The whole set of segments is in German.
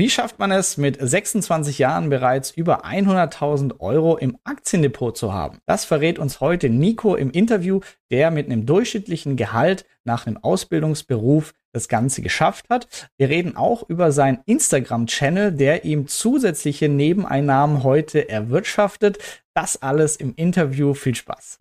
Wie schafft man es, mit 26 Jahren bereits über 100.000 Euro im Aktiendepot zu haben? Das verrät uns heute Nico im Interview, der mit einem durchschnittlichen Gehalt nach einem Ausbildungsberuf das Ganze geschafft hat. Wir reden auch über seinen Instagram-Channel, der ihm zusätzliche Nebeneinnahmen heute erwirtschaftet. Das alles im Interview. Viel Spaß.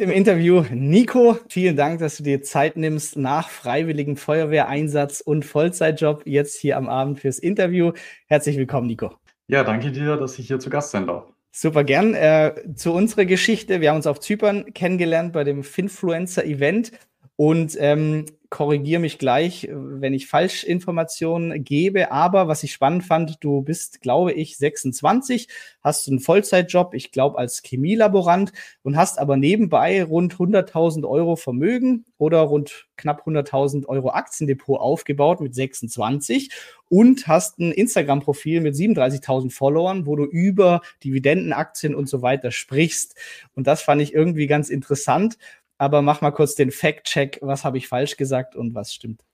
Im Interview Nico. Vielen Dank, dass du dir Zeit nimmst nach freiwilligem Feuerwehreinsatz und Vollzeitjob jetzt hier am Abend fürs Interview. Herzlich willkommen, Nico. Ja, danke dir, dass ich hier zu Gast sein darf. Super gern. Äh, zu unserer Geschichte. Wir haben uns auf Zypern kennengelernt bei dem Finfluencer-Event. Und ähm, korrigiere mich gleich, wenn ich Falschinformationen gebe. Aber was ich spannend fand, du bist, glaube ich, 26, hast einen Vollzeitjob, ich glaube, als Chemielaborant und hast aber nebenbei rund 100.000 Euro Vermögen oder rund knapp 100.000 Euro Aktiendepot aufgebaut mit 26 und hast ein Instagram-Profil mit 37.000 Followern, wo du über Dividendenaktien und so weiter sprichst. Und das fand ich irgendwie ganz interessant aber mach mal kurz den Fact-Check, was habe ich falsch gesagt und was stimmt.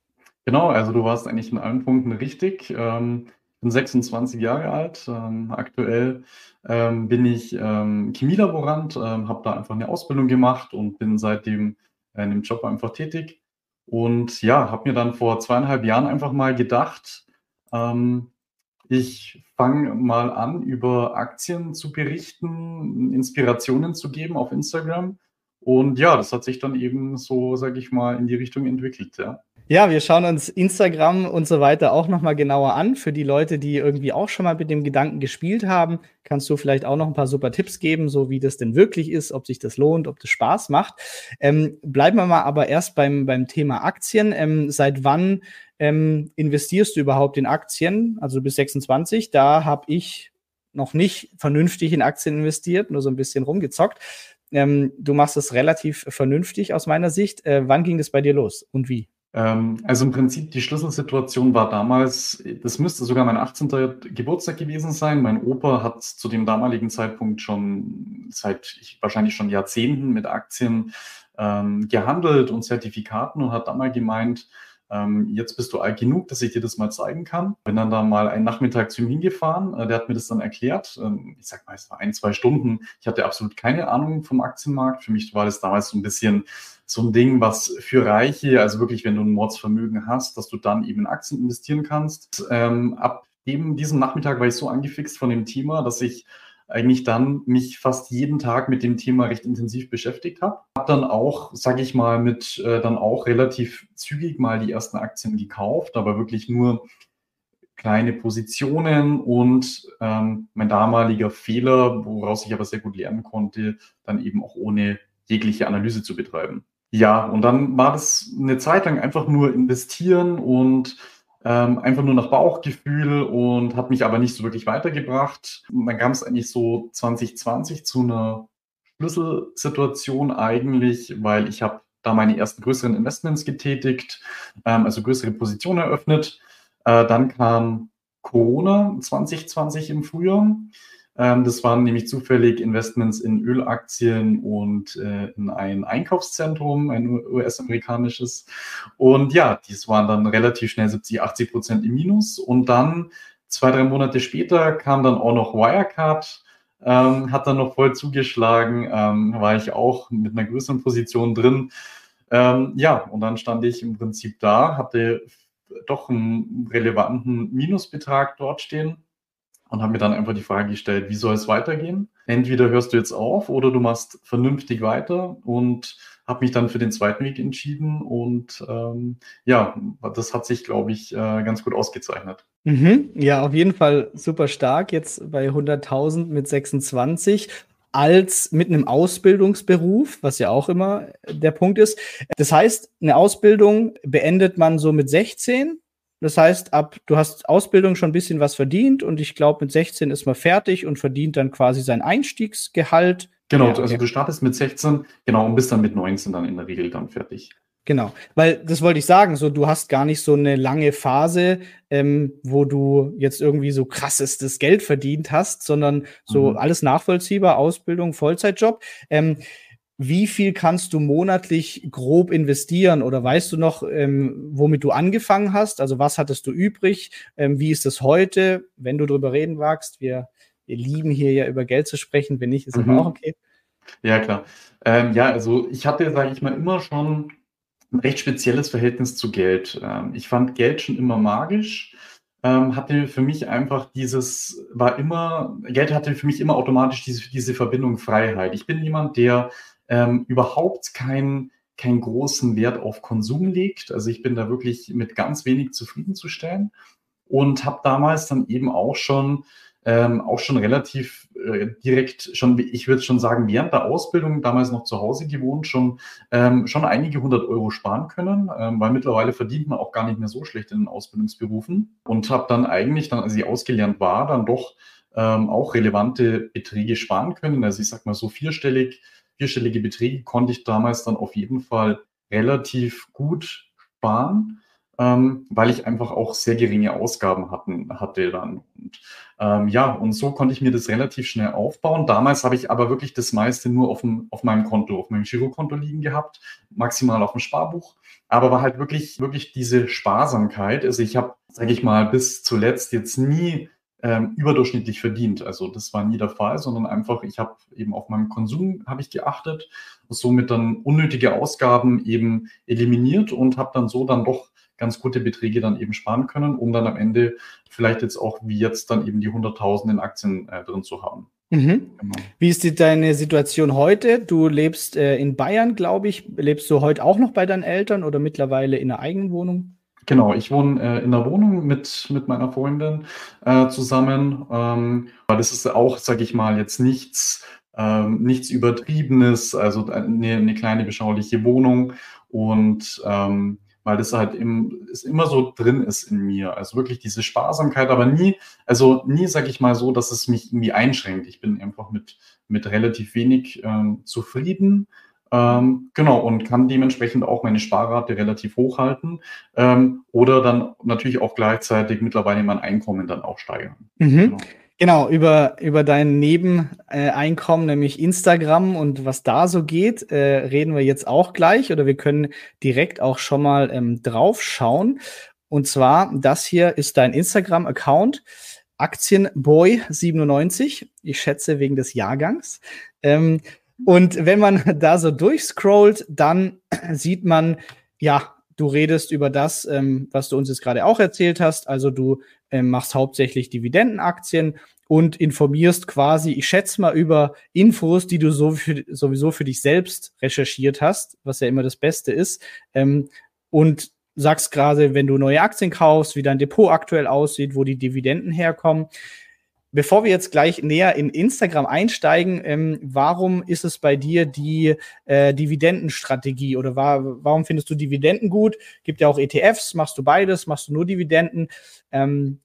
Genau, also du warst eigentlich in allen Punkten richtig. Ähm, bin 26 Jahre alt. Ähm, aktuell ähm, bin ich ähm, Chemielaborant, ähm, habe da einfach eine Ausbildung gemacht und bin seitdem in dem Job einfach tätig. Und ja, habe mir dann vor zweieinhalb Jahren einfach mal gedacht, ähm, ich fange mal an, über Aktien zu berichten, Inspirationen zu geben auf Instagram und ja, das hat sich dann eben so, sage ich mal, in die Richtung entwickelt, ja. Ja, wir schauen uns Instagram und so weiter auch nochmal genauer an. Für die Leute, die irgendwie auch schon mal mit dem Gedanken gespielt haben, kannst du vielleicht auch noch ein paar super Tipps geben, so wie das denn wirklich ist, ob sich das lohnt, ob das Spaß macht. Ähm, bleiben wir mal aber erst beim, beim Thema Aktien. Ähm, seit wann ähm, investierst du überhaupt in Aktien? Also bis 26, da habe ich noch nicht vernünftig in Aktien investiert, nur so ein bisschen rumgezockt. Ähm, du machst es relativ vernünftig aus meiner Sicht. Äh, wann ging das bei dir los und wie? Ähm, also im Prinzip die Schlüsselsituation war damals, das müsste sogar mein 18. Geburtstag gewesen sein. Mein Opa hat zu dem damaligen Zeitpunkt schon seit wahrscheinlich schon Jahrzehnten mit Aktien ähm, gehandelt und Zertifikaten und hat damals gemeint, ähm, jetzt bist du alt genug, dass ich dir das mal zeigen kann. Bin dann da mal einen Nachmittag zu ihm hingefahren, äh, der hat mir das dann erklärt. Ähm, ich sag mal, es war ein, zwei Stunden. Ich hatte absolut keine Ahnung vom Aktienmarkt. Für mich war das damals so ein bisschen so ein Ding, was für Reiche, also wirklich, wenn du ein Mordsvermögen hast, dass du dann eben in Aktien investieren kannst. Ähm, ab eben diesem Nachmittag war ich so angefixt von dem Thema, dass ich eigentlich dann mich fast jeden Tag mit dem Thema recht intensiv beschäftigt habe. Habe dann auch, sage ich mal, mit äh, dann auch relativ zügig mal die ersten Aktien gekauft, aber wirklich nur kleine Positionen und ähm, mein damaliger Fehler, woraus ich aber sehr gut lernen konnte, dann eben auch ohne jegliche Analyse zu betreiben. Ja, und dann war das eine Zeit lang einfach nur investieren und ähm, einfach nur nach Bauchgefühl und hat mich aber nicht so wirklich weitergebracht. Und dann kam es eigentlich so 2020 zu einer Schlüsselsituation eigentlich, weil ich habe da meine ersten größeren Investments getätigt, ähm, also größere Positionen eröffnet. Äh, dann kam Corona 2020 im Frühjahr. Ähm, das waren nämlich zufällig Investments in Ölaktien und äh, in ein Einkaufszentrum, ein US-amerikanisches. Und ja, dies waren dann relativ schnell 70, 80 Prozent im Minus. Und dann zwei, drei Monate später kam dann auch noch Wirecard. Ähm, hat dann noch voll zugeschlagen, ähm, war ich auch mit einer größeren Position drin. Ähm, ja, und dann stand ich im Prinzip da, hatte doch einen relevanten Minusbetrag dort stehen und habe mir dann einfach die Frage gestellt, wie soll es weitergehen? Entweder hörst du jetzt auf oder du machst vernünftig weiter und habe mich dann für den zweiten Weg entschieden und ähm, ja, das hat sich, glaube ich, äh, ganz gut ausgezeichnet. Mhm. Ja, auf jeden Fall super stark jetzt bei 100.000 mit 26 als mit einem Ausbildungsberuf, was ja auch immer der Punkt ist. Das heißt, eine Ausbildung beendet man so mit 16 das heißt, ab du hast Ausbildung schon ein bisschen was verdient und ich glaube, mit 16 ist man fertig und verdient dann quasi sein Einstiegsgehalt. Genau, ja, also du startest mit 16, genau, und bist dann mit 19 dann in der Regel dann fertig. Genau, weil das wollte ich sagen, so du hast gar nicht so eine lange Phase, ähm, wo du jetzt irgendwie so krassestes Geld verdient hast, sondern so mhm. alles nachvollziehbar, Ausbildung, Vollzeitjob. Ähm, wie viel kannst du monatlich grob investieren oder weißt du noch, ähm, womit du angefangen hast? Also was hattest du übrig? Ähm, wie ist es heute, wenn du darüber reden wagst? Wir, wir lieben hier ja über Geld zu sprechen, wenn nicht, ist mhm. aber auch okay. Ja, klar. Ähm, ja, also ich hatte, sage ich mal, immer schon ein recht spezielles Verhältnis zu Geld. Ähm, ich fand Geld schon immer magisch ähm, hatte für mich einfach dieses, war immer, Geld hatte für mich immer automatisch diese, diese Verbindung Freiheit. Ich bin jemand, der ähm, überhaupt keinen keinen großen Wert auf Konsum legt. Also ich bin da wirklich mit ganz wenig zufriedenzustellen und habe damals dann eben auch schon ähm, auch schon relativ äh, direkt schon, ich würde schon sagen, während der Ausbildung, damals noch zu Hause gewohnt, schon, ähm, schon einige hundert Euro sparen können, ähm, weil mittlerweile verdient man auch gar nicht mehr so schlecht in den Ausbildungsberufen und habe dann eigentlich, dann, als ich ausgelernt war, dann doch ähm, auch relevante Beträge sparen können. Also ich sag mal so vierstellig, vierstellige Beträge konnte ich damals dann auf jeden Fall relativ gut sparen ähm, weil ich einfach auch sehr geringe Ausgaben hatten, hatte dann. Und, ähm, ja, und so konnte ich mir das relativ schnell aufbauen. Damals habe ich aber wirklich das meiste nur auf, dem, auf meinem Konto, auf meinem Girokonto liegen gehabt, maximal auf dem Sparbuch. Aber war halt wirklich, wirklich diese Sparsamkeit. Also ich habe, sage ich mal, bis zuletzt jetzt nie ähm, überdurchschnittlich verdient. Also das war nie der Fall, sondern einfach, ich habe eben auf meinem Konsum habe ich geachtet, somit dann unnötige Ausgaben eben eliminiert und habe dann so dann doch ganz gute Beträge dann eben sparen können, um dann am Ende vielleicht jetzt auch wie jetzt dann eben die 100.000 in Aktien äh, drin zu haben. Mhm. Genau. Wie ist die, deine Situation heute? Du lebst äh, in Bayern, glaube ich. Lebst du heute auch noch bei deinen Eltern oder mittlerweile in einer eigenen Wohnung? Genau, ich wohne äh, in der Wohnung mit, mit meiner Freundin äh, zusammen. Ähm, aber das ist auch, sage ich mal, jetzt nichts, ähm, nichts Übertriebenes, also eine, eine kleine beschauliche Wohnung. Und ähm, weil das halt im, ist immer so drin ist in mir. Also wirklich diese Sparsamkeit, aber nie, also nie, sag ich mal so, dass es mich irgendwie einschränkt. Ich bin einfach mit, mit relativ wenig ähm, zufrieden. Ähm, genau, und kann dementsprechend auch meine Sparrate relativ hoch halten ähm, oder dann natürlich auch gleichzeitig mittlerweile mein Einkommen dann auch steigern. Mhm. Genau. Genau, über, über dein Nebeneinkommen, nämlich Instagram und was da so geht, äh, reden wir jetzt auch gleich oder wir können direkt auch schon mal ähm, drauf schauen. Und zwar, das hier ist dein Instagram-Account, Aktienboy97. Ich schätze wegen des Jahrgangs. Ähm, und wenn man da so durchscrollt, dann sieht man, ja, du redest über das, ähm, was du uns jetzt gerade auch erzählt hast. Also du ähm, machst hauptsächlich Dividendenaktien und informierst quasi, ich schätze mal, über Infos, die du so für, sowieso für dich selbst recherchiert hast, was ja immer das Beste ist. Ähm, und sagst gerade, wenn du neue Aktien kaufst, wie dein Depot aktuell aussieht, wo die Dividenden herkommen. Bevor wir jetzt gleich näher in Instagram einsteigen, ähm, warum ist es bei dir die äh, Dividendenstrategie oder war, warum findest du Dividenden gut? Gibt ja auch ETFs, machst du beides, machst du nur Dividenden? Ähm,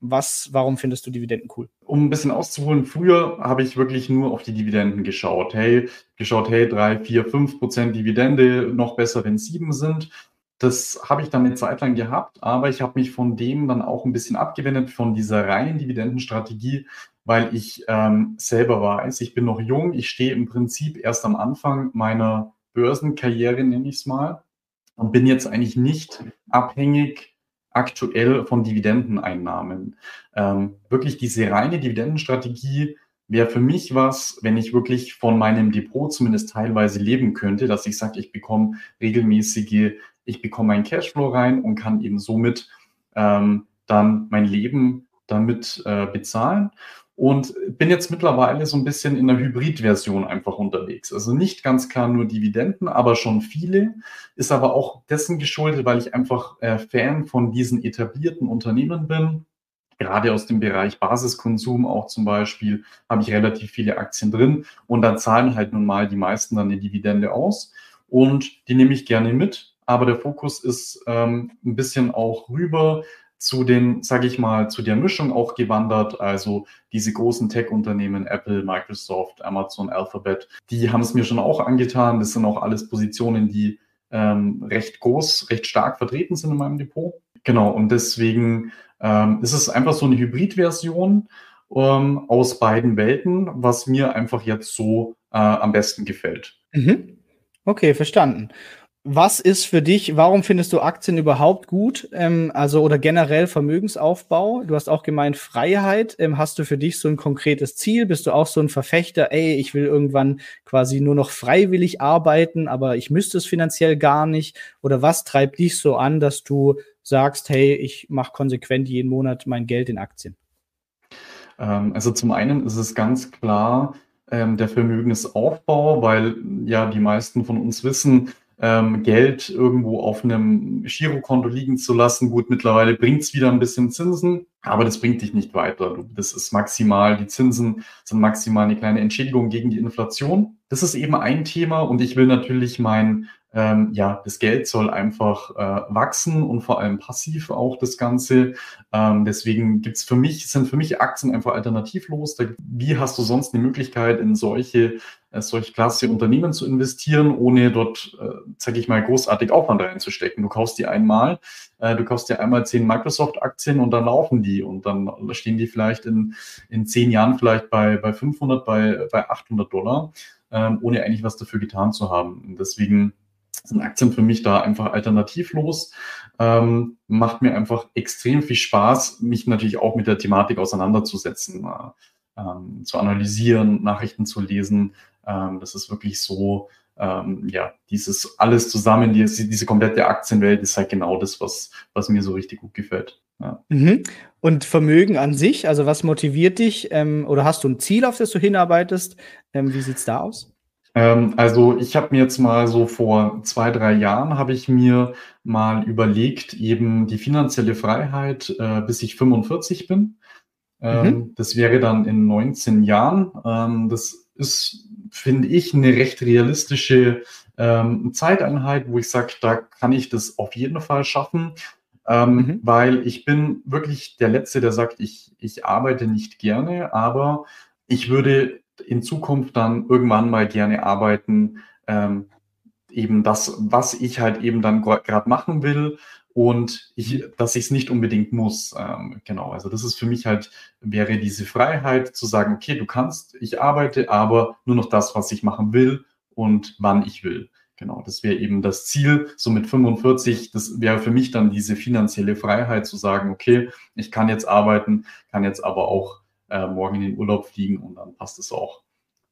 was, warum findest du Dividenden cool? Um ein bisschen auszuholen, früher habe ich wirklich nur auf die Dividenden geschaut. Hey, geschaut, hey, drei, vier, fünf Prozent Dividende, noch besser, wenn sieben sind. Das habe ich dann eine Zeit lang gehabt, aber ich habe mich von dem dann auch ein bisschen abgewendet, von dieser reinen Dividendenstrategie, weil ich ähm, selber weiß, ich bin noch jung, ich stehe im Prinzip erst am Anfang meiner Börsenkarriere, nenne ich es mal, und bin jetzt eigentlich nicht abhängig aktuell von Dividendeneinnahmen. Ähm, wirklich diese reine Dividendenstrategie wäre für mich was, wenn ich wirklich von meinem Depot zumindest teilweise leben könnte, dass ich sage, ich bekomme regelmäßige ich bekomme meinen Cashflow rein und kann eben somit ähm, dann mein Leben damit äh, bezahlen. Und bin jetzt mittlerweile so ein bisschen in der Hybrid-Version einfach unterwegs. Also nicht ganz klar nur Dividenden, aber schon viele. Ist aber auch dessen geschuldet, weil ich einfach äh, Fan von diesen etablierten Unternehmen bin. Gerade aus dem Bereich Basiskonsum auch zum Beispiel habe ich relativ viele Aktien drin und dann zahlen halt nun mal die meisten dann eine Dividende aus und die nehme ich gerne mit aber der Fokus ist ähm, ein bisschen auch rüber zu den, sage ich mal, zu der Mischung auch gewandert. Also diese großen Tech-Unternehmen, Apple, Microsoft, Amazon, Alphabet, die haben es mir schon auch angetan. Das sind auch alles Positionen, die ähm, recht groß, recht stark vertreten sind in meinem Depot. Genau, und deswegen ähm, ist es einfach so eine Hybrid-Version ähm, aus beiden Welten, was mir einfach jetzt so äh, am besten gefällt. Mhm. Okay, verstanden. Was ist für dich, warum findest du Aktien überhaupt gut? Ähm, also oder generell Vermögensaufbau? Du hast auch gemeint Freiheit. Ähm, hast du für dich so ein konkretes Ziel? Bist du auch so ein Verfechter, ey, ich will irgendwann quasi nur noch freiwillig arbeiten, aber ich müsste es finanziell gar nicht? Oder was treibt dich so an, dass du sagst, hey, ich mache konsequent jeden Monat mein Geld in Aktien? Ähm, also zum einen ist es ganz klar ähm, der Vermögensaufbau, weil ja die meisten von uns wissen, ähm, Geld irgendwo auf einem Girokonto liegen zu lassen. Gut, mittlerweile bringt es wieder ein bisschen Zinsen, aber das bringt dich nicht weiter. Das ist maximal, die Zinsen sind maximal eine kleine Entschädigung gegen die Inflation. Das ist eben ein Thema und ich will natürlich mein ähm, ja, das Geld soll einfach äh, wachsen und vor allem passiv auch das Ganze. Ähm, deswegen gibt's für mich, sind für mich Aktien einfach alternativlos. Da, wie hast du sonst eine Möglichkeit, in solche, äh, solche Klasse Unternehmen zu investieren, ohne dort, äh, sage ich mal, großartig Aufwand reinzustecken? Du kaufst die einmal, äh, du kaufst dir einmal zehn Microsoft-Aktien und dann laufen die und dann stehen die vielleicht in, in zehn Jahren vielleicht bei, bei 500, bei, bei 800 Dollar, ähm, ohne eigentlich was dafür getan zu haben. Und deswegen sind Aktien für mich da einfach alternativlos. Ähm, macht mir einfach extrem viel Spaß, mich natürlich auch mit der Thematik auseinanderzusetzen, äh, ähm, zu analysieren, Nachrichten zu lesen. Ähm, das ist wirklich so, ähm, ja, dieses alles zusammen, diese, diese komplette Aktienwelt ist halt genau das, was, was mir so richtig gut gefällt. Ja. Mhm. Und Vermögen an sich, also was motiviert dich? Ähm, oder hast du ein Ziel, auf das du hinarbeitest? Ähm, wie es da aus? Ähm, also ich habe mir jetzt mal so vor zwei, drei Jahren habe ich mir mal überlegt, eben die finanzielle Freiheit, äh, bis ich 45 bin. Ähm, mhm. Das wäre dann in 19 Jahren. Ähm, das ist, finde ich, eine recht realistische ähm, Zeiteinheit, wo ich sage, da kann ich das auf jeden Fall schaffen. Ähm, mhm. Weil ich bin wirklich der Letzte, der sagt, ich, ich arbeite nicht gerne, aber ich würde in Zukunft dann irgendwann mal gerne arbeiten, ähm, eben das, was ich halt eben dann gerade machen will und ich, dass ich es nicht unbedingt muss. Ähm, genau, also das ist für mich halt, wäre diese Freiheit zu sagen, okay, du kannst, ich arbeite, aber nur noch das, was ich machen will und wann ich will. Genau, das wäre eben das Ziel. So mit 45, das wäre für mich dann diese finanzielle Freiheit zu sagen, okay, ich kann jetzt arbeiten, kann jetzt aber auch äh, morgen in den Urlaub fliegen und dann passt es auch.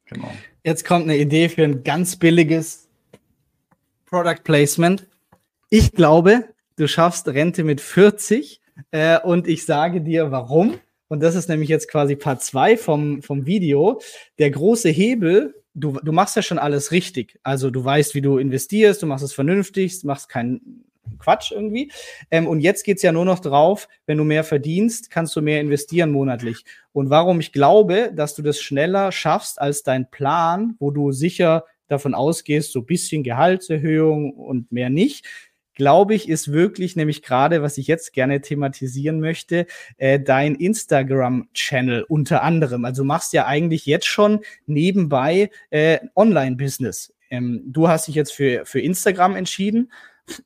Genau. Jetzt kommt eine Idee für ein ganz billiges Product Placement. Ich glaube, du schaffst Rente mit 40 äh, und ich sage dir warum. Und das ist nämlich jetzt quasi Part 2 vom, vom Video. Der große Hebel, du, du machst ja schon alles richtig. Also du weißt, wie du investierst, du machst es vernünftig, machst keinen Quatsch irgendwie. Ähm, und jetzt geht's ja nur noch drauf, wenn du mehr verdienst, kannst du mehr investieren monatlich. Und warum ich glaube, dass du das schneller schaffst als dein Plan, wo du sicher davon ausgehst, so bisschen Gehaltserhöhung und mehr nicht, glaube ich, ist wirklich nämlich gerade, was ich jetzt gerne thematisieren möchte, äh, dein Instagram-Channel unter anderem. Also machst ja eigentlich jetzt schon nebenbei äh, Online-Business. Ähm, du hast dich jetzt für, für Instagram entschieden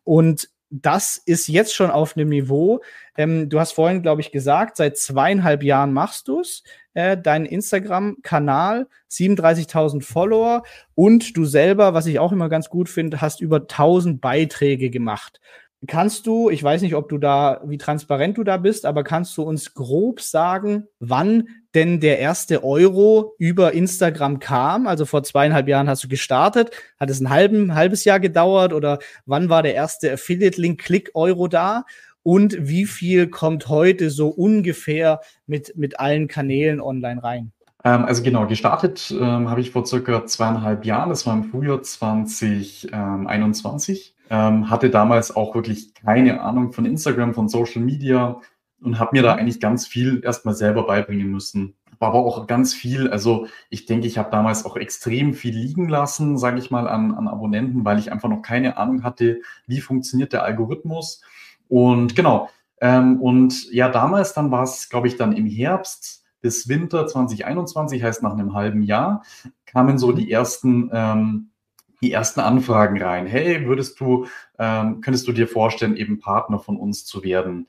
und das ist jetzt schon auf einem Niveau. Ähm, du hast vorhin, glaube ich, gesagt, seit zweieinhalb Jahren machst du es, äh, deinen Instagram-Kanal, 37.000 Follower und du selber, was ich auch immer ganz gut finde, hast über 1000 Beiträge gemacht. Kannst du, ich weiß nicht, ob du da, wie transparent du da bist, aber kannst du uns grob sagen, wann denn der erste Euro über Instagram kam? Also vor zweieinhalb Jahren hast du gestartet. Hat es ein halben, halbes Jahr gedauert oder wann war der erste Affiliate-Link-Click-Euro da? Und wie viel kommt heute so ungefähr mit, mit allen Kanälen online rein? Ähm, also genau, gestartet ähm, habe ich vor circa zweieinhalb Jahren, das war im Frühjahr 2021. Ähm, hatte damals auch wirklich keine Ahnung von Instagram, von Social Media und habe mir da eigentlich ganz viel erstmal selber beibringen müssen. Aber auch ganz viel, also ich denke, ich habe damals auch extrem viel liegen lassen, sage ich mal, an, an Abonnenten, weil ich einfach noch keine Ahnung hatte, wie funktioniert der Algorithmus. Und genau, ähm, und ja, damals dann war es, glaube ich, dann im Herbst bis Winter 2021, heißt nach einem halben Jahr, kamen so die ersten ähm, die ersten Anfragen rein. Hey, würdest du, ähm, könntest du dir vorstellen, eben Partner von uns zu werden?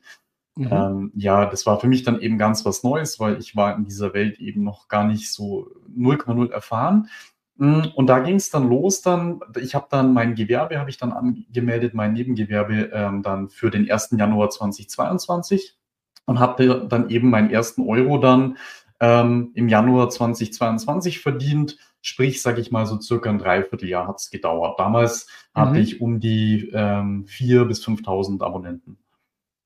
Mhm. Ähm, ja, das war für mich dann eben ganz was Neues, weil ich war in dieser Welt eben noch gar nicht so 0,0 erfahren. Mm, und da ging es dann los dann, ich habe dann mein Gewerbe, habe ich dann angemeldet, mein Nebengewerbe ähm, dann für den 1. Januar 2022 und habe dann eben meinen ersten Euro dann ähm, im Januar 2022 verdient. Sprich, sage ich mal, so circa ein Dreivierteljahr hat es gedauert. Damals mhm. hatte ich um die ähm, 4.000 bis 5.000 Abonnenten.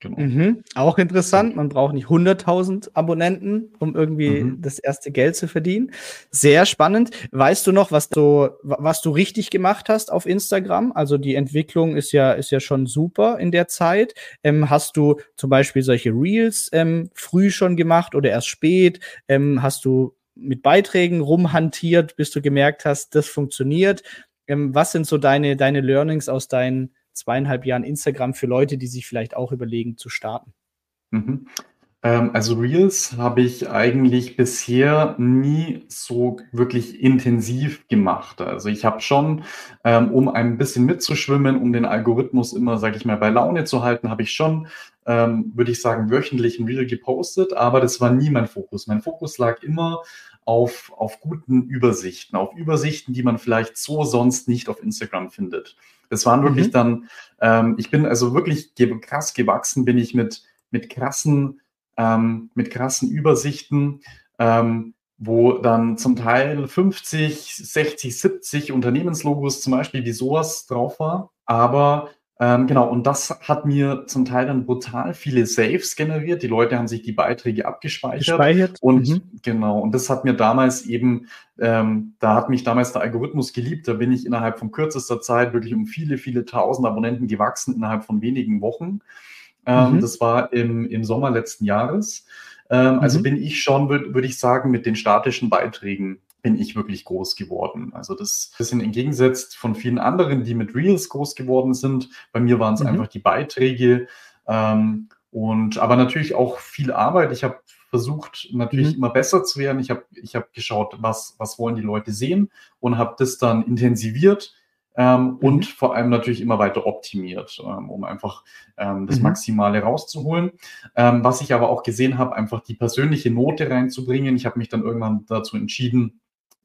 Genau. Mhm. Auch interessant, man braucht nicht 100.000 Abonnenten, um irgendwie mhm. das erste Geld zu verdienen. Sehr spannend. Weißt du noch, was du, was du richtig gemacht hast auf Instagram? Also die Entwicklung ist ja, ist ja schon super in der Zeit. Ähm, hast du zum Beispiel solche Reels ähm, früh schon gemacht oder erst spät? Ähm, hast du mit Beiträgen rumhantiert, bis du gemerkt hast, das funktioniert? Ähm, was sind so deine, deine Learnings aus deinen zweieinhalb Jahren Instagram für Leute, die sich vielleicht auch überlegen zu starten? Mhm. Ähm, also Reels habe ich eigentlich bisher nie so wirklich intensiv gemacht. Also ich habe schon, ähm, um ein bisschen mitzuschwimmen, um den Algorithmus immer, sage ich mal, bei Laune zu halten, habe ich schon, ähm, würde ich sagen, wöchentlich ein Reel gepostet, aber das war nie mein Fokus. Mein Fokus lag immer auf, auf guten Übersichten, auf Übersichten, die man vielleicht so sonst nicht auf Instagram findet. Das waren wirklich mhm. dann, ähm, ich bin also wirklich krass gewachsen, bin ich mit, mit krassen, ähm, mit krassen Übersichten, ähm, wo dann zum Teil 50, 60, 70 Unternehmenslogos zum Beispiel wie sowas drauf war. Aber ähm, genau, und das hat mir zum Teil dann brutal viele Saves generiert. Die Leute haben sich die Beiträge abgespeichert. Gespeichert. Und mhm. genau, und das hat mir damals eben, ähm, da hat mich damals der Algorithmus geliebt. Da bin ich innerhalb von kürzester Zeit wirklich um viele, viele tausend Abonnenten gewachsen innerhalb von wenigen Wochen. Ähm, mhm. Das war im, im Sommer letzten Jahres. Ähm, also mhm. bin ich schon, würde würd ich sagen, mit den statischen Beiträgen bin ich wirklich groß geworden. Also das bisschen entgegensetzt von vielen anderen, die mit Reels groß geworden sind. Bei mir waren es mhm. einfach die Beiträge ähm, und aber natürlich auch viel Arbeit. Ich habe versucht, natürlich mhm. immer besser zu werden. Ich habe ich hab geschaut, was, was wollen die Leute sehen und habe das dann intensiviert ähm, mhm. und vor allem natürlich immer weiter optimiert, ähm, um einfach ähm, das mhm. Maximale rauszuholen. Ähm, was ich aber auch gesehen habe, einfach die persönliche Note reinzubringen. Ich habe mich dann irgendwann dazu entschieden,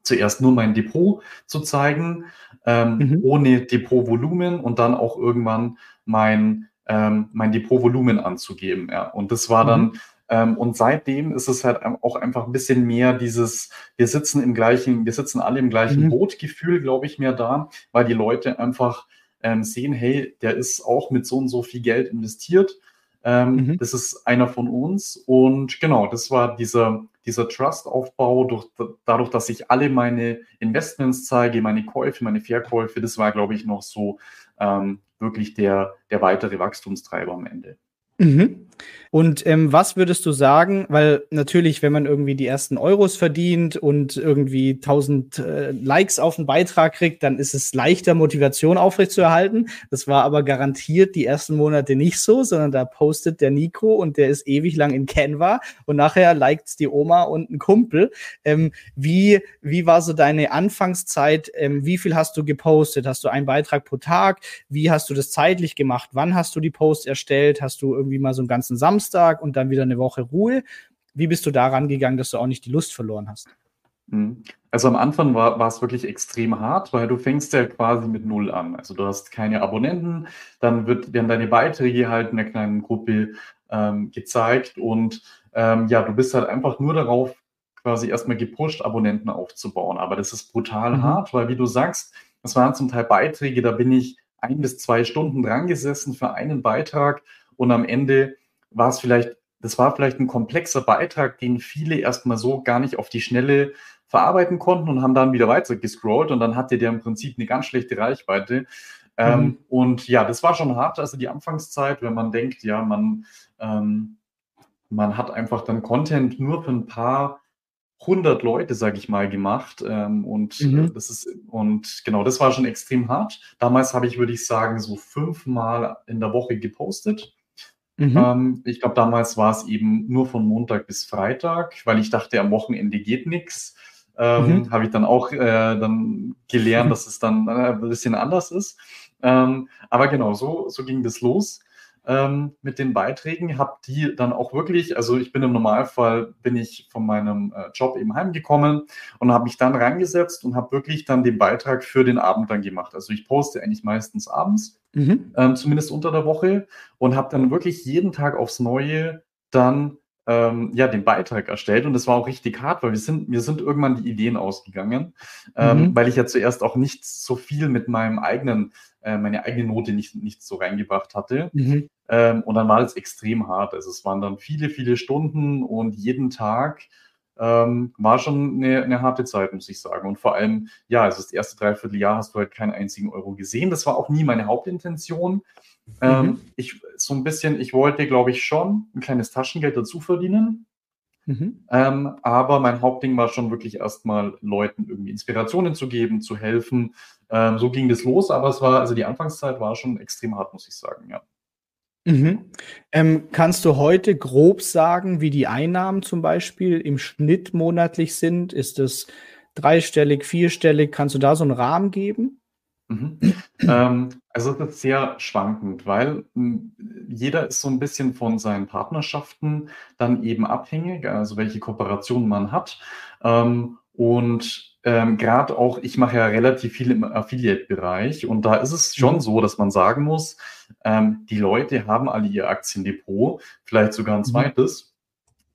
zuerst nur mein Depot zu zeigen, ähm, mhm. ohne Depotvolumen und dann auch irgendwann mein, ähm, mein Depotvolumen anzugeben. Ja. Und das war dann, mhm. ähm, und seitdem ist es halt auch einfach ein bisschen mehr dieses, wir sitzen im gleichen, wir sitzen alle im gleichen mhm. Bootgefühl, glaube ich, mehr da, weil die Leute einfach ähm, sehen, hey, der ist auch mit so und so viel Geld investiert. Ähm, mhm. Das ist einer von uns. Und genau, das war dieser, dieser Trust-Aufbau, durch, dadurch, dass ich alle meine Investments zeige, meine Käufe, meine Verkäufe, das war, glaube ich, noch so ähm, wirklich der, der weitere Wachstumstreiber am Ende. Mhm. Und ähm, was würdest du sagen, weil natürlich, wenn man irgendwie die ersten Euros verdient und irgendwie 1000 äh, Likes auf einen Beitrag kriegt, dann ist es leichter, Motivation aufrechtzuerhalten. Das war aber garantiert die ersten Monate nicht so, sondern da postet der Nico und der ist ewig lang in Canva und nachher liked's die Oma und ein Kumpel. Ähm, wie, wie war so deine Anfangszeit? Ähm, wie viel hast du gepostet? Hast du einen Beitrag pro Tag? Wie hast du das zeitlich gemacht? Wann hast du die Posts erstellt? Hast du irgendwie mal so einen ganzen Samstag und dann wieder eine Woche Ruhe. Wie bist du da rangegangen, dass du auch nicht die Lust verloren hast? Mhm. Also am Anfang war, war es wirklich extrem hart, weil du fängst ja quasi mit Null an. Also du hast keine Abonnenten, dann wird, werden deine Beiträge halt in einer kleinen Gruppe ähm, gezeigt und ähm, ja, du bist halt einfach nur darauf quasi erstmal gepusht, Abonnenten aufzubauen. Aber das ist brutal mhm. hart, weil wie du sagst, das waren zum Teil Beiträge, da bin ich ein bis zwei Stunden dran gesessen für einen Beitrag und am Ende war es vielleicht, das war vielleicht ein komplexer Beitrag, den viele erstmal so gar nicht auf die Schnelle verarbeiten konnten und haben dann wieder weiter gescrollt und dann hatte der im Prinzip eine ganz schlechte Reichweite. Ähm, mhm. Ähm, und ja, das war schon hart, also die Anfangszeit, wenn man denkt, ja, man, ähm, man hat einfach dann Content nur für ein paar hundert Leute, sage ich mal, gemacht. Ähm, und äh, mhm. das ist, und genau, das war schon extrem hart. Damals habe ich, würde ich sagen, so fünfmal in der Woche gepostet. Mhm. Ähm, ich glaube, damals war es eben nur von Montag bis Freitag, weil ich dachte, am Wochenende geht nichts. Ähm, mhm. Habe ich dann auch äh, dann gelernt, dass es dann äh, ein bisschen anders ist. Ähm, aber genau, so, so ging das los. Ähm, mit den Beiträgen, habe die dann auch wirklich, also ich bin im Normalfall, bin ich von meinem äh, Job eben heimgekommen und habe mich dann reingesetzt und habe wirklich dann den Beitrag für den Abend dann gemacht. Also ich poste eigentlich meistens abends, mhm. ähm, zumindest unter der Woche und habe dann wirklich jeden Tag aufs Neue dann ähm, ja, den Beitrag erstellt und das war auch richtig hart, weil wir sind, mir sind irgendwann die Ideen ausgegangen, ähm, mhm. weil ich ja zuerst auch nicht so viel mit meinem eigenen, äh, meine eigene Note nicht, nicht so reingebracht hatte. Mhm. Ähm, und dann war es extrem hart. Also es waren dann viele, viele Stunden und jeden Tag ähm, war schon eine, eine, harte Zeit, muss ich sagen. Und vor allem, ja, also das erste Dreivierteljahr hast du halt keinen einzigen Euro gesehen. Das war auch nie meine Hauptintention. Ähm, mhm. ich so ein bisschen, ich wollte, glaube ich, schon ein kleines Taschengeld dazu verdienen. Mhm. Ähm, aber mein Hauptding war schon wirklich erstmal Leuten irgendwie Inspirationen zu geben, zu helfen. Ähm, so ging das los, aber es war, also die Anfangszeit war schon extrem hart, muss ich sagen, ja. Mhm. Ähm, kannst du heute grob sagen, wie die Einnahmen zum Beispiel im Schnitt monatlich sind? Ist es dreistellig, vierstellig? Kannst du da so einen Rahmen geben? Mhm. ähm, also es ist sehr schwankend, weil hm, jeder ist so ein bisschen von seinen Partnerschaften dann eben abhängig, also welche Kooperationen man hat. Ähm, und ähm, gerade auch, ich mache ja relativ viel im Affiliate-Bereich und da ist es schon mhm. so, dass man sagen muss, ähm, die Leute haben alle ihr Aktiendepot, vielleicht sogar ein mhm. zweites.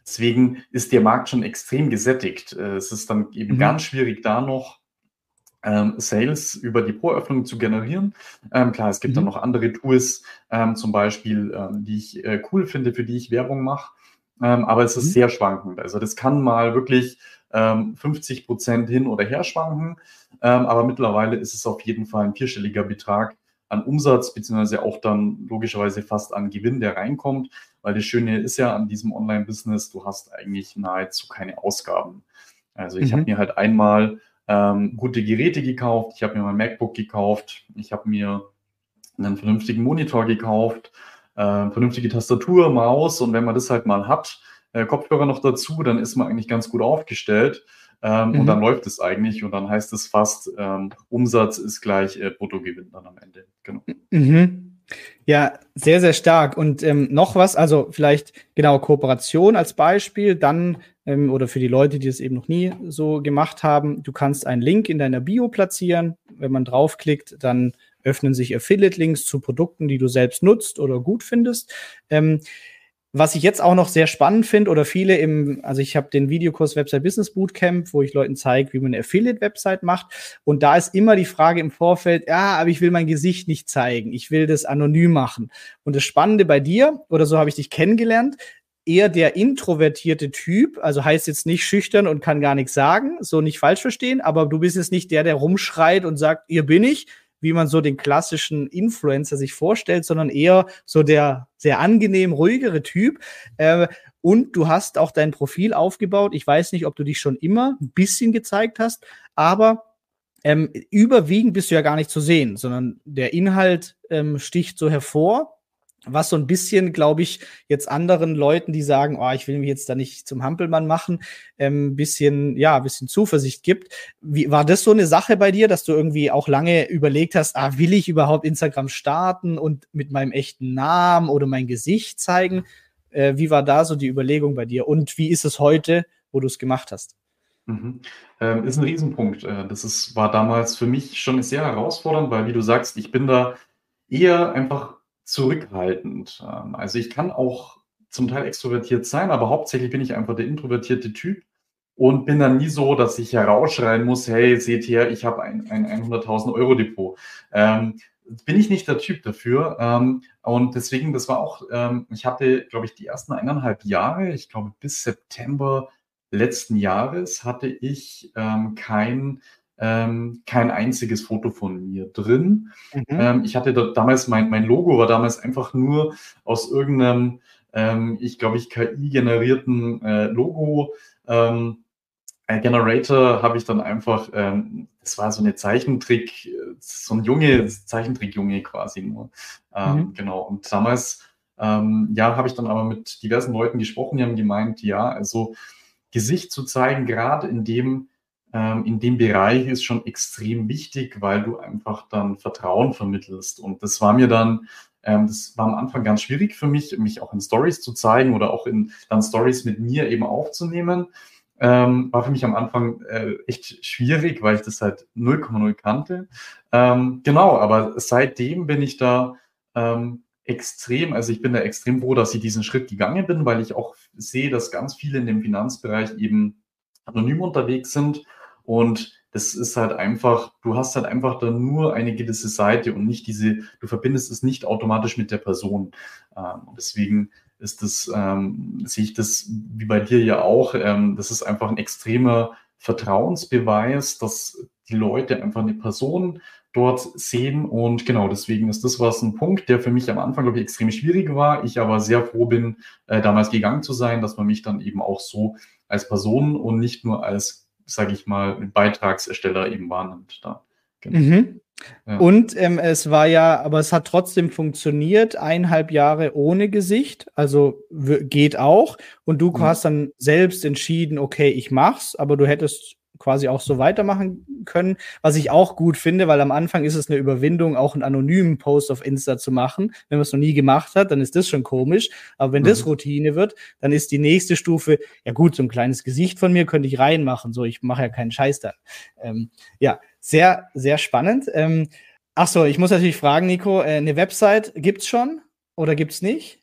Deswegen ist der Markt schon extrem gesättigt. Äh, es ist dann eben mhm. ganz schwierig, da noch ähm, Sales über die Pro-Öffnung zu generieren. Ähm, klar, es gibt mhm. dann noch andere Tools, ähm, zum Beispiel, ähm, die ich äh, cool finde, für die ich Werbung mache. Ähm, aber es ist mhm. sehr schwankend. Also das kann mal wirklich 50 ähm, Prozent hin oder her schwanken. aber mittlerweile ist es auf jeden Fall ein vierstelliger Betrag an Umsatz, beziehungsweise auch dann logischerweise fast an Gewinn, der reinkommt. Weil das Schöne ist ja an diesem Online-Business, du hast eigentlich nahezu keine Ausgaben. Also ich mhm. habe mir halt einmal ähm, gute Geräte gekauft. Ich habe mir mein MacBook gekauft. Ich habe mir einen vernünftigen Monitor gekauft, äh, vernünftige Tastatur, Maus und wenn man das halt mal hat, äh, Kopfhörer noch dazu, dann ist man eigentlich ganz gut aufgestellt. Ähm, mhm. Und dann läuft es eigentlich und dann heißt es fast, ähm, Umsatz ist gleich äh, Bruttogewinn dann am Ende. Genau. Mhm. Ja, sehr, sehr stark. Und ähm, noch was, also vielleicht genau Kooperation als Beispiel, dann ähm, oder für die Leute, die es eben noch nie so gemacht haben, du kannst einen Link in deiner Bio platzieren. Wenn man draufklickt, dann öffnen sich Affiliate-Links zu Produkten, die du selbst nutzt oder gut findest. Ähm, was ich jetzt auch noch sehr spannend finde oder viele im, also ich habe den Videokurs Website Business Bootcamp, wo ich Leuten zeige, wie man eine Affiliate-Website macht. Und da ist immer die Frage im Vorfeld, ja, aber ich will mein Gesicht nicht zeigen. Ich will das anonym machen. Und das Spannende bei dir, oder so habe ich dich kennengelernt, eher der introvertierte Typ, also heißt jetzt nicht schüchtern und kann gar nichts sagen, so nicht falsch verstehen, aber du bist jetzt nicht der, der rumschreit und sagt, ihr bin ich, wie man so den klassischen Influencer sich vorstellt, sondern eher so der sehr angenehm ruhigere Typ. Äh, und du hast auch dein Profil aufgebaut. Ich weiß nicht, ob du dich schon immer ein bisschen gezeigt hast, aber ähm, überwiegend bist du ja gar nicht zu sehen, sondern der Inhalt ähm, sticht so hervor was so ein bisschen, glaube ich, jetzt anderen Leuten, die sagen, oh, ich will mich jetzt da nicht zum Hampelmann machen, ähm, bisschen, ja, bisschen Zuversicht gibt. Wie, war das so eine Sache bei dir, dass du irgendwie auch lange überlegt hast, ah, will ich überhaupt Instagram starten und mit meinem echten Namen oder mein Gesicht zeigen? Äh, wie war da so die Überlegung bei dir? Und wie ist es heute, wo du es gemacht hast? Mhm. Ähm, ist ein Riesenpunkt. Äh, das ist, war damals für mich schon sehr herausfordernd, weil, wie du sagst, ich bin da eher einfach zurückhaltend. Ähm, also ich kann auch zum Teil extrovertiert sein, aber hauptsächlich bin ich einfach der introvertierte Typ und bin dann nie so, dass ich herausschreien muss, hey, seht her, ich habe ein, ein 100.000 Euro Depot. Ähm, bin ich nicht der Typ dafür. Ähm, und deswegen, das war auch, ähm, ich hatte, glaube ich, die ersten eineinhalb Jahre, ich glaube bis September letzten Jahres hatte ich ähm, kein ähm, kein einziges Foto von mir drin. Mhm. Ähm, ich hatte da, damals, mein, mein Logo war damals einfach nur aus irgendeinem, ähm, ich glaube, ich KI-generierten äh, Logo. Ähm, Generator habe ich dann einfach, ähm, das war so eine Zeichentrick, so ein Junge, Zeichentrick-Junge quasi nur. Ähm, mhm. Genau. Und damals, ähm, ja, habe ich dann aber mit diversen Leuten gesprochen, die haben gemeint, ja, also Gesicht zu zeigen, gerade in dem ähm, in dem Bereich ist schon extrem wichtig, weil du einfach dann Vertrauen vermittelst. Und das war mir dann ähm, das war am Anfang ganz schwierig für mich, mich auch in Stories zu zeigen oder auch in dann Stories mit mir eben aufzunehmen. Ähm, war für mich am Anfang äh, echt schwierig, weil ich das halt 0,0 kannte. Genau, aber seitdem bin ich da extrem, also ich bin da extrem froh, dass ich diesen Schritt gegangen bin, weil ich auch sehe, dass ganz viele in dem Finanzbereich eben anonym unterwegs sind und das ist halt einfach, du hast halt einfach dann nur eine gewisse Seite und nicht diese, du verbindest es nicht automatisch mit der Person. Ähm, deswegen ist das, ähm, sehe ich das wie bei dir ja auch, ähm, das ist einfach ein extremer Vertrauensbeweis, dass die Leute einfach eine Person dort sehen. Und genau, deswegen ist das was ein Punkt, der für mich am Anfang, glaube ich, extrem schwierig war. Ich aber sehr froh bin, äh, damals gegangen zu sein, dass man mich dann eben auch so als Person und nicht nur als, sage ich mal, Beitragsersteller eben wahrnimmt. Da. Genau. Mhm. Ja. Und ähm, es war ja, aber es hat trotzdem funktioniert, eineinhalb Jahre ohne Gesicht, also geht auch. Und du mhm. hast dann selbst entschieden, okay, ich mach's, aber du hättest quasi auch so weitermachen können, was ich auch gut finde, weil am Anfang ist es eine Überwindung, auch einen anonymen Post auf Insta zu machen. Wenn man es noch nie gemacht hat, dann ist das schon komisch. Aber wenn mhm. das Routine wird, dann ist die nächste Stufe, ja gut, so ein kleines Gesicht von mir könnte ich reinmachen. So, ich mache ja keinen Scheiß da. Ähm, ja, sehr, sehr spannend. Ähm, ach so, ich muss natürlich fragen, Nico, äh, eine Website gibt's schon oder gibt's nicht?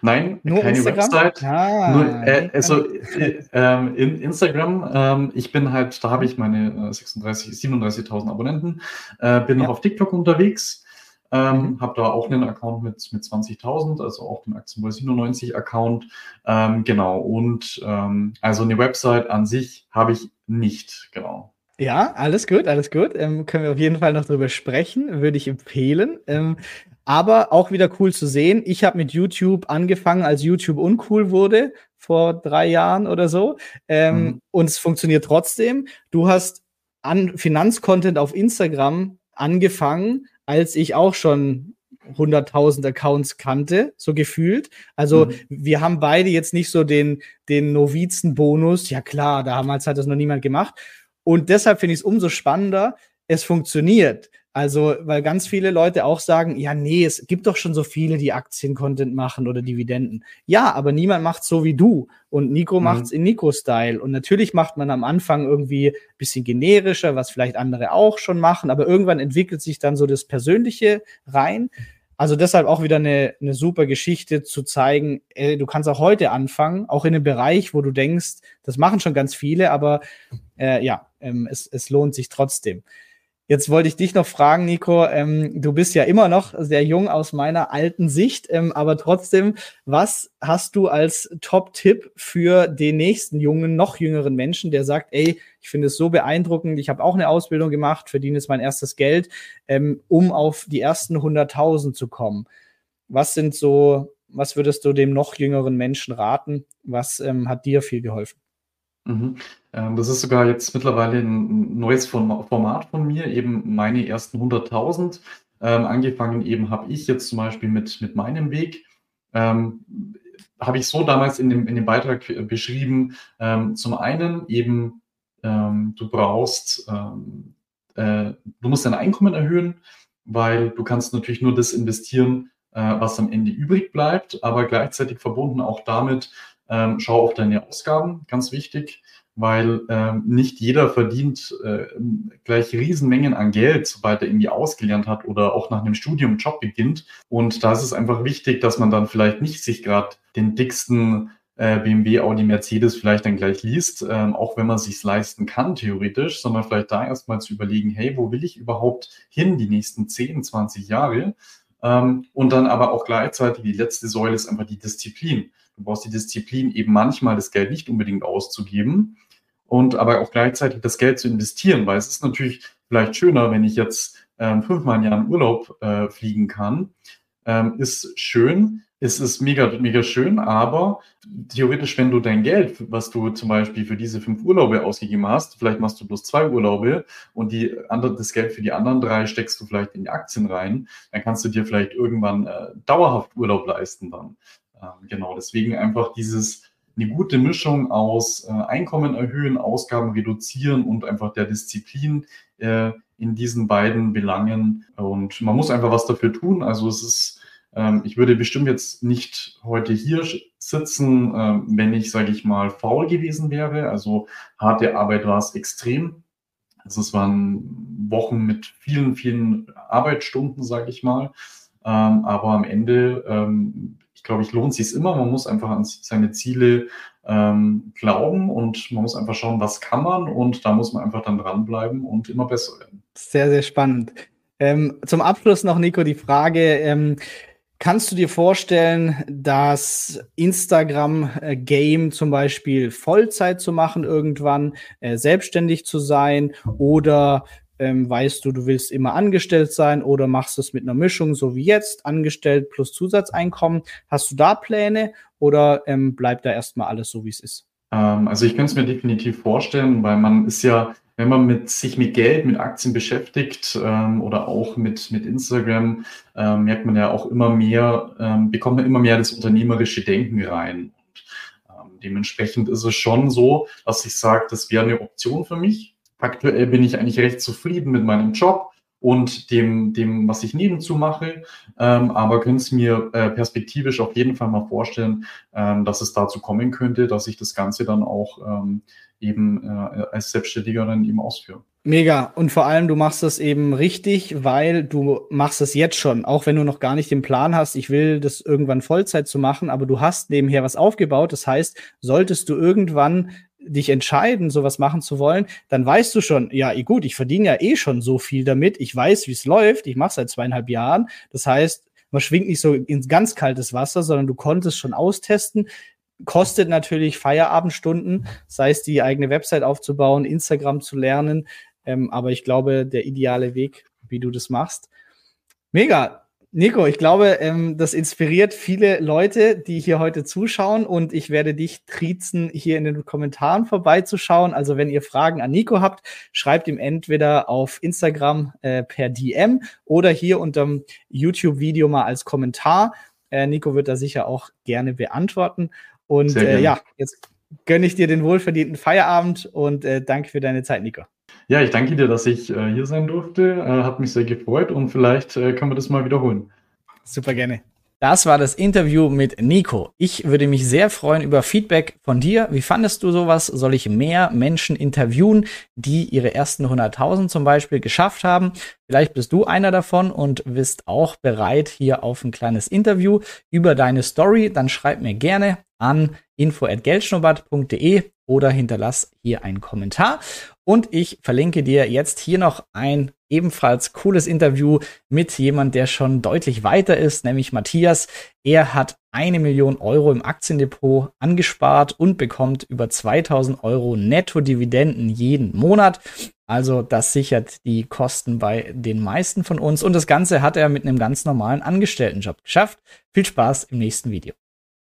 Nein, Nur keine Instagram? Website. Ah, Nur, äh, also äh, ähm, in Instagram, ähm, ich bin halt, da habe ich meine äh, 36, 37.000 Abonnenten, äh, bin ja. noch auf TikTok unterwegs, ähm, mhm. habe da auch einen Account mit, mit 20.000, also auch den Aktienbull 97 Account. Ähm, genau, und ähm, also eine Website an sich habe ich nicht, genau. Ja, alles gut, alles gut. Ähm, können wir auf jeden Fall noch drüber sprechen, würde ich empfehlen. Ähm, aber auch wieder cool zu sehen. Ich habe mit YouTube angefangen, als YouTube uncool wurde, vor drei Jahren oder so. Ähm, mhm. Und es funktioniert trotzdem. Du hast an Finanzcontent auf Instagram angefangen, als ich auch schon 100.000 Accounts kannte, so gefühlt. Also mhm. wir haben beide jetzt nicht so den, den Novizen-Bonus. Ja klar, damals hat das noch niemand gemacht. Und deshalb finde ich es umso spannender, es funktioniert. Also, weil ganz viele Leute auch sagen, ja, nee, es gibt doch schon so viele, die Aktien-Content machen oder Dividenden. Ja, aber niemand macht so wie du. Und Nico mhm. macht's in Nico-Style. Und natürlich macht man am Anfang irgendwie bisschen generischer, was vielleicht andere auch schon machen, aber irgendwann entwickelt sich dann so das Persönliche rein. Also deshalb auch wieder eine, eine super Geschichte zu zeigen, ey, du kannst auch heute anfangen, auch in einem Bereich, wo du denkst, das machen schon ganz viele, aber äh, ja, ähm, es, es lohnt sich trotzdem. Jetzt wollte ich dich noch fragen, Nico. Ähm, du bist ja immer noch sehr jung aus meiner alten Sicht, ähm, aber trotzdem, was hast du als Top-Tipp für den nächsten jungen, noch jüngeren Menschen, der sagt, ey, ich finde es so beeindruckend, ich habe auch eine Ausbildung gemacht, verdiene jetzt mein erstes Geld, ähm, um auf die ersten 100.000 zu kommen. Was sind so, was würdest du dem noch jüngeren Menschen raten? Was ähm, hat dir viel geholfen? Mhm. Ähm, das ist sogar jetzt mittlerweile ein neues Format von mir, eben meine ersten 100.000. Ähm, angefangen eben habe ich jetzt zum Beispiel mit, mit meinem Weg. Ähm, habe ich so damals in dem, in dem Beitrag beschrieben. Ähm, zum einen eben, ähm, du brauchst, ähm, äh, du musst dein Einkommen erhöhen, weil du kannst natürlich nur das investieren, äh, was am Ende übrig bleibt, aber gleichzeitig verbunden auch damit, schau auf deine Ausgaben, ganz wichtig, weil ähm, nicht jeder verdient äh, gleich Riesenmengen an Geld, sobald er irgendwie ausgelernt hat oder auch nach einem Studium Job beginnt. Und da ist es einfach wichtig, dass man dann vielleicht nicht sich gerade den dicksten äh, BMW, Audi, Mercedes vielleicht dann gleich liest, ähm, auch wenn man sich leisten kann, theoretisch, sondern vielleicht da erstmal zu überlegen, hey, wo will ich überhaupt hin die nächsten 10, 20 Jahre? Ähm, und dann aber auch gleichzeitig die letzte Säule ist einfach die Disziplin. Du brauchst die Disziplin, eben manchmal das Geld nicht unbedingt auszugeben und aber auch gleichzeitig das Geld zu investieren, weil es ist natürlich vielleicht schöner, wenn ich jetzt ähm, fünfmal im Jahr in Urlaub äh, fliegen kann. Ähm, ist schön, ist es mega, mega schön, aber theoretisch, wenn du dein Geld, was du zum Beispiel für diese fünf Urlaube ausgegeben hast, vielleicht machst du bloß zwei Urlaube und die andere, das Geld für die anderen drei steckst du vielleicht in die Aktien rein, dann kannst du dir vielleicht irgendwann äh, dauerhaft Urlaub leisten dann. Ähm, genau, deswegen einfach dieses eine gute Mischung aus äh, Einkommen erhöhen, Ausgaben reduzieren und einfach der Disziplin äh, in diesen beiden Belangen. Und man muss einfach was dafür tun. Also es ist ähm, ich würde bestimmt jetzt nicht heute hier sitzen, ähm, wenn ich, sage ich mal, faul gewesen wäre. Also harte Arbeit war es extrem. Also es waren Wochen mit vielen, vielen Arbeitsstunden, sage ich mal. Ähm, aber am Ende, ähm, glaube, ich lohnt sich immer. Man muss einfach an seine Ziele ähm, glauben und man muss einfach schauen, was kann man und da muss man einfach dann dranbleiben und immer besser werden. Sehr, sehr spannend. Ähm, zum Abschluss noch, Nico, die Frage, ähm, Kannst du dir vorstellen, das Instagram-Game zum Beispiel Vollzeit zu machen irgendwann, äh, selbstständig zu sein oder ähm, weißt du, du willst immer angestellt sein oder machst es mit einer Mischung, so wie jetzt, angestellt plus Zusatzeinkommen? Hast du da Pläne oder ähm, bleibt da erstmal alles so, wie es ist? Ähm, also ich könnte es mir definitiv vorstellen, weil man ist ja wenn man mit, sich mit Geld, mit Aktien beschäftigt ähm, oder auch mit, mit Instagram, ähm, merkt man ja auch immer mehr, ähm, bekommt man immer mehr das unternehmerische Denken rein. Ähm, dementsprechend ist es schon so, dass ich sage, das wäre eine Option für mich. Aktuell bin ich eigentlich recht zufrieden mit meinem Job und dem, dem was ich nebenzu mache, ähm, aber könnte es mir äh, perspektivisch auf jeden Fall mal vorstellen, ähm, dass es dazu kommen könnte, dass ich das Ganze dann auch ähm, eben äh, als Selbstständiger dann eben ausführe. Mega. Und vor allem, du machst das eben richtig, weil du machst es jetzt schon, auch wenn du noch gar nicht den Plan hast, ich will das irgendwann Vollzeit zu machen, aber du hast nebenher was aufgebaut. Das heißt, solltest du irgendwann dich entscheiden, sowas machen zu wollen, dann weißt du schon, ja, eh gut, ich verdiene ja eh schon so viel damit, ich weiß, wie es läuft, ich mache seit zweieinhalb Jahren. Das heißt, man schwingt nicht so ins ganz kaltes Wasser, sondern du konntest schon austesten. Kostet natürlich Feierabendstunden, sei es die eigene Website aufzubauen, Instagram zu lernen. Ähm, aber ich glaube, der ideale Weg, wie du das machst. Mega. Nico, ich glaube, ähm, das inspiriert viele Leute, die hier heute zuschauen und ich werde dich triezen, hier in den Kommentaren vorbeizuschauen. Also wenn ihr Fragen an Nico habt, schreibt ihm entweder auf Instagram äh, per DM oder hier unter dem YouTube-Video mal als Kommentar. Äh, Nico wird da sicher auch gerne beantworten. Und äh, ja, jetzt gönne ich dir den wohlverdienten Feierabend und äh, danke für deine Zeit, Nico. Ja, ich danke dir, dass ich äh, hier sein durfte. Äh, hat mich sehr gefreut und vielleicht äh, können wir das mal wiederholen. Super gerne. Das war das Interview mit Nico. Ich würde mich sehr freuen über Feedback von dir. Wie fandest du sowas? Soll ich mehr Menschen interviewen, die ihre ersten 100.000 zum Beispiel geschafft haben? Vielleicht bist du einer davon und bist auch bereit hier auf ein kleines Interview über deine Story. Dann schreib mir gerne an info@geldschnurrbart.de oder hinterlass hier einen Kommentar. Und ich verlinke dir jetzt hier noch ein ebenfalls cooles Interview mit jemand, der schon deutlich weiter ist, nämlich Matthias. Er hat eine Million Euro im Aktiendepot angespart und bekommt über 2000 Euro Netto-Dividenden jeden Monat. Also das sichert die Kosten bei den meisten von uns. Und das Ganze hat er mit einem ganz normalen Angestelltenjob geschafft. Viel Spaß im nächsten Video.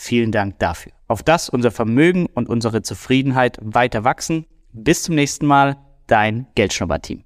Vielen Dank dafür. Auf das unser Vermögen und unsere Zufriedenheit weiter wachsen. Bis zum nächsten Mal, dein Geldschnurrbart Team.